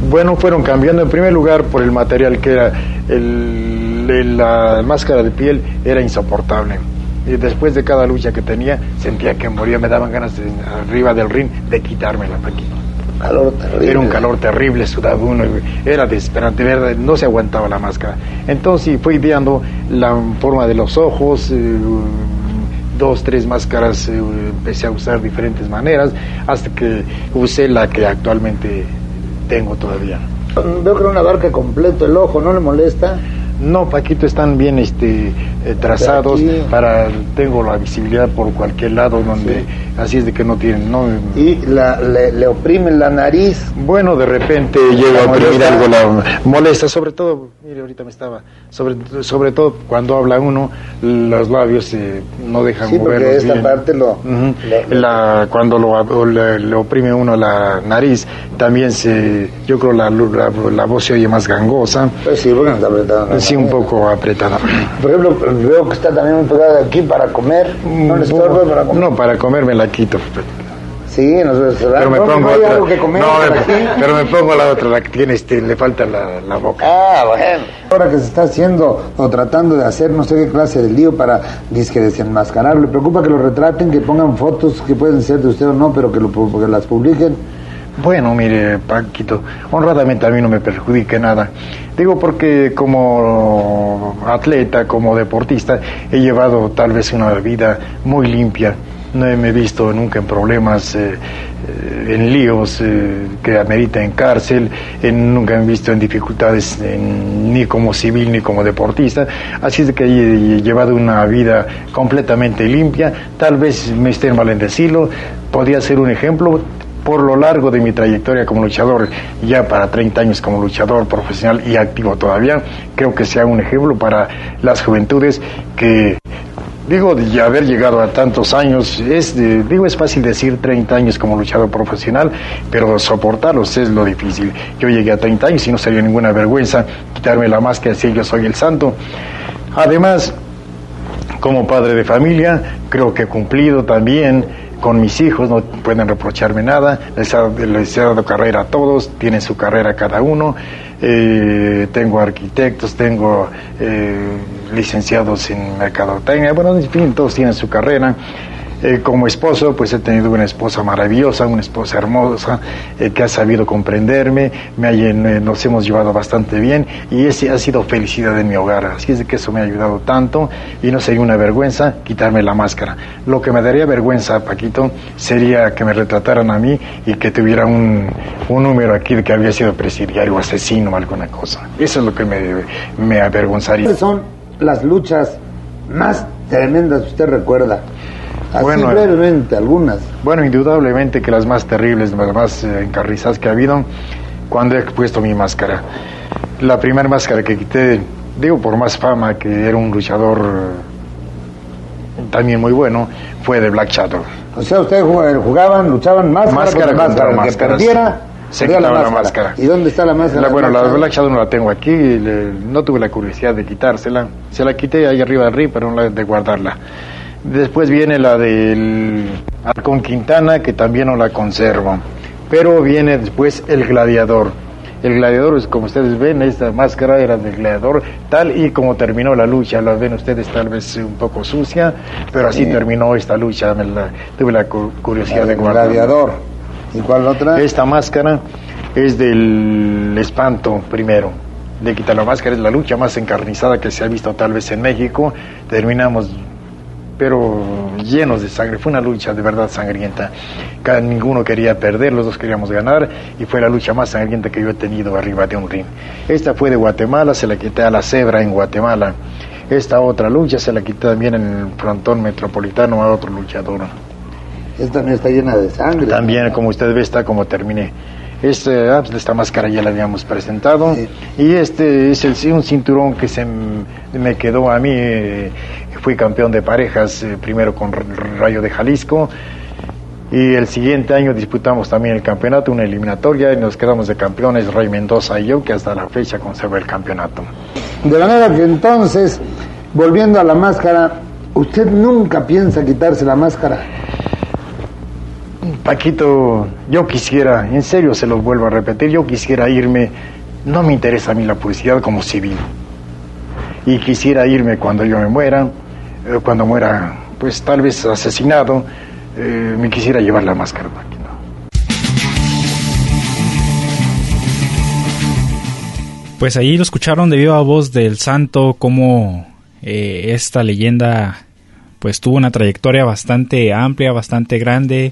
Bueno, fueron cambiando en primer lugar por el material que era el- la máscara de piel era insoportable. Y después de cada lucha que tenía, sentía que moría, me daban ganas de, arriba del ring de quitármela. Calor terrible. Era un calor terrible, sudaba uno, era desesperante, ¿verdad? no se aguantaba la máscara. Entonces fui ideando la forma de los ojos, eh, dos, tres máscaras, eh, empecé a usar diferentes maneras, hasta que usé la que actualmente tengo todavía. Veo que era una barca completo el ojo, ¿no le molesta? No, Paquito, están bien este, eh, trazados Aquí. para, tengo la visibilidad por cualquier lado, donde, así es de que no tienen, no, Y la, le, le oprimen la nariz. Bueno, de repente llego a oprimir algo, la molesta, sobre todo, ahorita me estaba, sobre, sobre todo cuando habla uno, los labios eh, no dejan Sí, porque moverlos esta bien. parte lo... Lo- La, cuando lo, le, oprime uno la nariz, también se, yo creo la, la, la voz se oye más gangosa, Pues sí, un poco apretada. Por ejemplo, veo que está también muy pegada aquí para comer. ¿No le estorba para comer? No, para comer me la quito. Sí, en los Pero restaurantes. me ¿No pongo hay otra. algo que comer No, me- pero me pongo la otra, la que tiene este, le falta la, la boca. Ah, bueno. Ahora que se está haciendo o tratando de hacer no sé qué clase de lío para disque desenmascarar, ¿le preocupa que lo retraten, que pongan fotos que pueden ser de usted o no, pero que, lo, que las publiquen? Bueno, mire, Paquito, honradamente a mí no me perjudique nada. Digo porque como atleta, como deportista, he llevado tal vez una vida muy limpia. No me he visto nunca en problemas, eh, eh, en líos eh, que cárcel, en- nunca me he visto en dificultades en- ni como civil ni como deportista. Así que he, he llevado una vida completamente limpia. Tal vez me estén mal en decirlo, podría ser un ejemplo por lo largo de mi trayectoria como luchador, ya para 30 años como luchador profesional y activo todavía, creo que sea un ejemplo para las juventudes que digo de haber llegado a tantos años es de- digo es fácil decir 30 años como luchador profesional pero soportarlos es lo difícil. Yo llegué a 30 años y no sería ninguna vergüenza quitarme la máscara decir yo soy el santo. Además como padre de familia, creo que he cumplido también con mis hijos, no pueden reprocharme nada, les, les he dado carrera a todos, tienen su carrera cada uno, eh, tengo arquitectos, tengo eh, licenciados en mercadotecnia, bueno, en fin, todos tienen su carrera. Eh, como esposo, pues he tenido una esposa maravillosa, una esposa hermosa, eh, que ha sabido comprenderme, me ha eh, nos hemos llevado bastante bien y ese ha sido felicidad en mi hogar. Así es que eso me ha ayudado tanto y no sería una vergüenza quitarme la máscara. Lo que me daría vergüenza, Paquito, sería que me retrataran a mí y que tuviera un, un número aquí de que había sido presidiario asesino o alguna cosa. Eso es lo que me, me avergonzaría. ¿Cuáles son las luchas más tremendas que usted recuerda? Así Bueno, brevemente, algunas. Bueno, indudablemente que las más terribles, las más eh, encarnizadas que ha habido, cuando he puesto mi máscara. La primera máscara que quité, digo por más fama, que era un luchador eh, también muy bueno, fue de Black Shadow. O sea, ustedes jugaban, jugaban, luchaban máscara, Máscara contra contra máscara. Que máscara, perdiera, Se quitaba la máscara. ¿Y dónde está la máscara? La- bueno, la Black Shadow? No la tengo aquí, le- no tuve la curiosidad de quitársela. Se la quité ahí arriba del ring, pero no la de guardarla. Después viene la del Halcón Quintana, que también no la conservo. Pero viene después el Gladiador. El Gladiador, es como ustedes ven, esta máscara era del Gladiador, tal y como terminó la lucha. La ven ustedes tal vez un poco sucia, pero así terminó esta lucha. Me la- tuve la cu- curiosidad de El guardarla. gladiador. ¿Y cuál otra? Esta máscara es del espanto primero. De quitar la máscara es la lucha más encarnizada que se ha visto tal vez en México. Terminamos, pero llenos de sangre. Fue una lucha de verdad sangrienta. Cada, ninguno quería perder, los dos queríamos ganar y fue la lucha más sangrienta que yo he tenido arriba de un ring. Esta fue de Guatemala, se la quité a la cebra en Guatemala. Esta otra lucha se la quité también en el frontón metropolitano a otro luchador. Esta también está llena de sangre. También, como usted ve, está como terminé. Este, ah, pues, esta máscara ya la habíamos presentado. Y este es el, un cinturón que se me quedó a mí. Eh, fui campeón de parejas, eh, primero con Rayo de Jalisco. Y el siguiente año disputamos también el campeonato, una eliminatoria, y nos quedamos de campeones Ray Mendoza y yo, que hasta la fecha conserva el campeonato. De manera que entonces, volviendo a la máscara, ¿usted nunca piensa quitarse la máscara? Paquito, yo quisiera, en serio se los vuelvo a repetir, yo quisiera irme, no me interesa a mí la publicidad como civil. Y quisiera irme cuando yo me muera, eh, cuando muera, pues tal vez asesinado, eh, me quisiera llevar la máscara, Paquito. Pues ahí lo escucharon de viva voz del santo, como eh, esta leyenda pues tuvo una trayectoria bastante amplia, bastante grande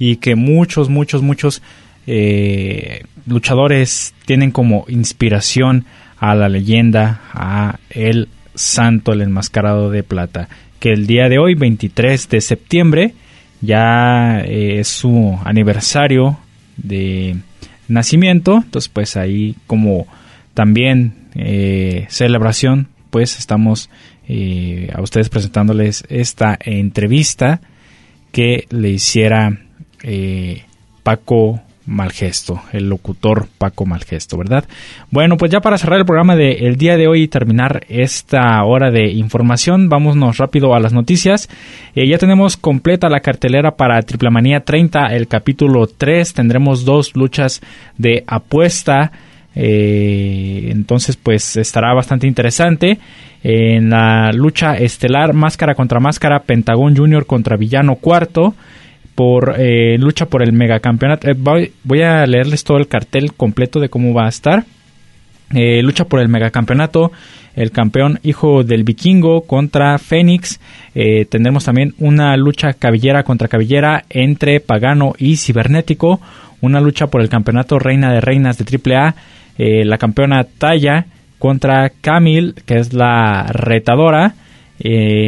y que muchos, muchos, muchos eh, luchadores tienen como inspiración a la leyenda, a el santo, el enmascarado de plata, que el día de hoy, 23 de septiembre, ya eh, es su aniversario de nacimiento, entonces pues ahí como también eh, celebración, pues estamos a ustedes presentándoles esta entrevista que le hiciera eh, Paco Malgesto, el locutor Paco Malgesto, ¿verdad? Bueno, pues ya para cerrar el programa del día de hoy y terminar esta hora de información, vámonos rápido a las noticias. Eh, ya tenemos completa la cartelera para Triple Manía 30, el capítulo 3. Tendremos dos luchas de apuesta. Eh, entonces, pues estará bastante interesante. En la lucha estelar, máscara contra máscara, Pentagón Junior contra Villano Cuarto por eh, lucha por el megacampeonato. Eh, voy, a leerles todo el cartel completo de cómo va a estar. Eh, lucha por el megacampeonato, el campeón hijo del vikingo contra Fénix. tendremos también una lucha cabellera contra cabellera entre Pagano y Cibernético. Una lucha por el campeonato Reina de Reinas de AAA. la campeona Taya contra Camille, que es la retadora.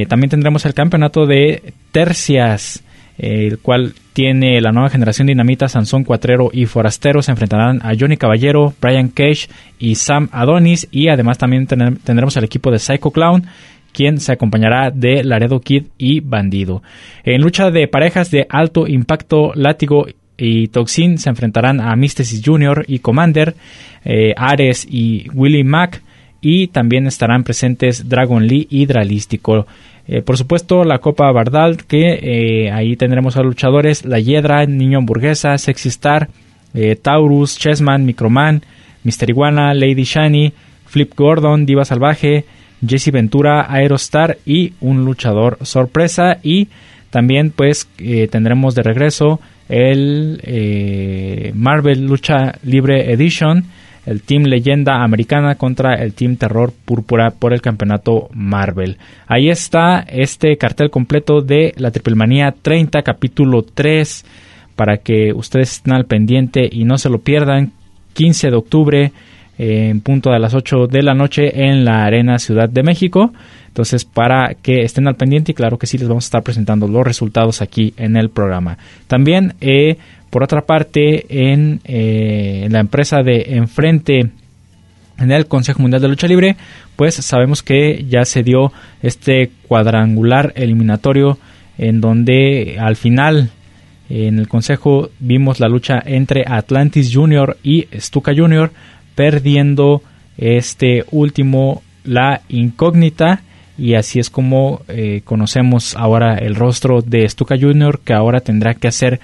también tendremos el campeonato de tercias el cual tiene la nueva generación Dinamita, Sansón Cuatrero y Forastero. Se enfrentarán a Johnny Caballero, Brian Cage y Sam Adonis. Y además también tendremos al equipo de Psycho Clown, quien se acompañará de Laredo Kid y Bandido. En lucha de parejas de alto impacto, Látigo y Toxin se enfrentarán a Mysticis Jr. y Commander, eh, Ares y Willie Mack. Y también estarán presentes Dragon Lee y. Eh, por supuesto, la Copa Bardal, que eh, ahí tendremos a luchadores La Hiedra, Niño Hamburguesa, Sexy Star, eh, Taurus, Chessman, Microman, Mister Iguana, Lady Shani, Flip Gordon, Diva Salvaje, Jesse Ventura, Aerostar y un luchador sorpresa. Y también pues tendremos de regreso el Marvel Lucha Libre Edition el Team Leyenda Americana contra el Team Terror Púrpura por el campeonato Marvel. Ahí está este cartel completo de la Triple Manía 30, capítulo 3, para que ustedes estén al pendiente y no se lo pierdan. 15 de octubre en punto de las 8 de la noche en la Arena Ciudad de México. Entonces, para que estén al pendiente y claro que sí les vamos a estar presentando los resultados aquí en el programa. También eh, por otra parte, en, eh, la empresa de enfrente, en el Consejo Mundial de Lucha Libre, pues sabemos que ya se dio este cuadrangular eliminatorio en donde al final en el Consejo vimos la lucha entre Atlantis Junior y Stuka Junior, perdiendo este último la incógnita y así es como eh, conocemos ahora el rostro de Stuka Junior que ahora tendrá que hacer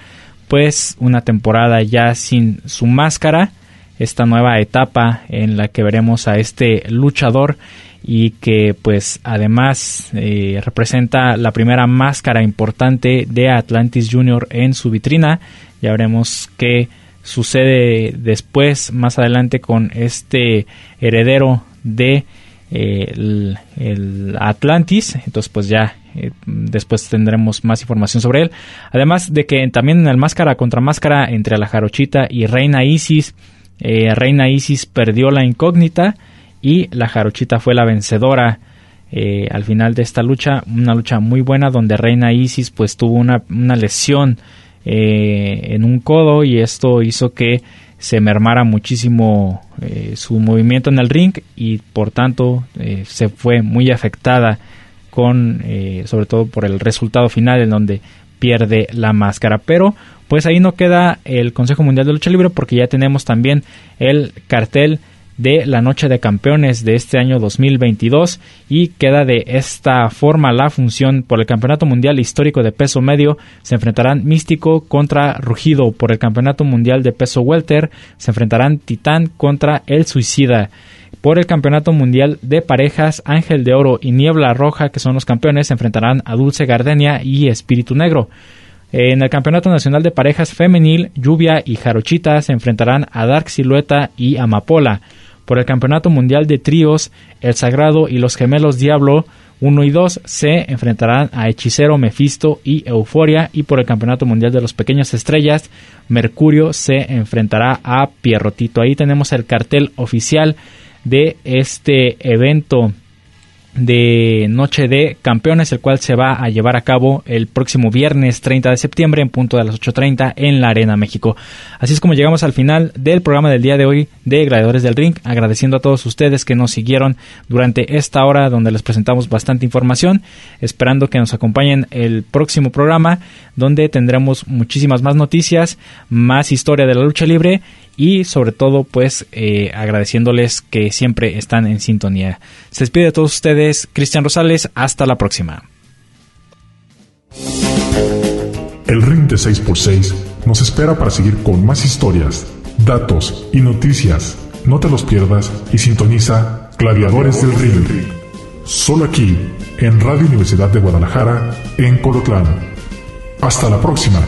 una temporada ya sin su máscara, esta nueva etapa en la que veremos a este luchador y que pues además eh, representa la primera máscara importante de Atlantis Junior en su vitrina. Ya veremos qué sucede después, más adelante con este heredero de el, Atlantis. Entonces, pues ya eh, después tendremos más información sobre él. Además de que también en el máscara contra máscara entre la Jarochita y Reina Isis, eh, Reina Isis perdió la incógnita y la Jarochita fue la vencedora. Eh, al final de esta lucha, una lucha muy buena donde Reina Isis pues tuvo una, una lesión en un codo y esto hizo que se mermara muchísimo eh, su movimiento en el ring y por tanto eh, se fue muy afectada con eh, sobre todo por el resultado final en donde pierde la máscara. Pero pues ahí no queda el Consejo Mundial de Lucha Libre porque ya tenemos también el cartel de la Noche de Campeones de este año 2022 y queda de esta forma la función por el Campeonato Mundial Histórico de Peso Medio. Se enfrentarán Místico contra Rugido por el Campeonato Mundial de Peso Welter. Se enfrentarán Titán contra El Suicida. Por el Campeonato Mundial de Parejas, Ángel de Oro y Niebla Roja, que son los campeones, se enfrentarán a Dulce Gardenia y Espíritu Negro. En el Campeonato Nacional de Parejas Femenil, Lluvia y Jarochita se enfrentarán a Dark Silueta y Amapola. Por el Campeonato Mundial de Tríos, El Sagrado y los Gemelos Diablo 1 y 2 se enfrentarán a Hechicero, Mefisto y Euforia. Y por el Campeonato Mundial de los Pequeños Estrellas, Mercurio se enfrentará a Pierrotito. Ahí tenemos el cartel oficial de este evento de Noche de Campeones, el cual se va a llevar a cabo el próximo viernes 30 de septiembre en punto de las 8.30 en la Arena México. Así es como llegamos al final del programa del día de hoy de Gladiadores del Ring, agradeciendo a todos ustedes que nos siguieron durante esta hora donde les presentamos bastante información, esperando que nos acompañen el próximo programa donde tendremos muchísimas más noticias, más historia de la lucha libre y sobre todo pues eh, agradeciéndoles que siempre están en sintonía. Se despide de todos ustedes Cristian Rosales, hasta la próxima. El ring de 6x6 nos espera para seguir con más historias, datos y noticias. No te los pierdas y sintoniza Gladiadores del Ring. Solo aquí, en Radio Universidad de Guadalajara, en Colotlán. Hasta la próxima.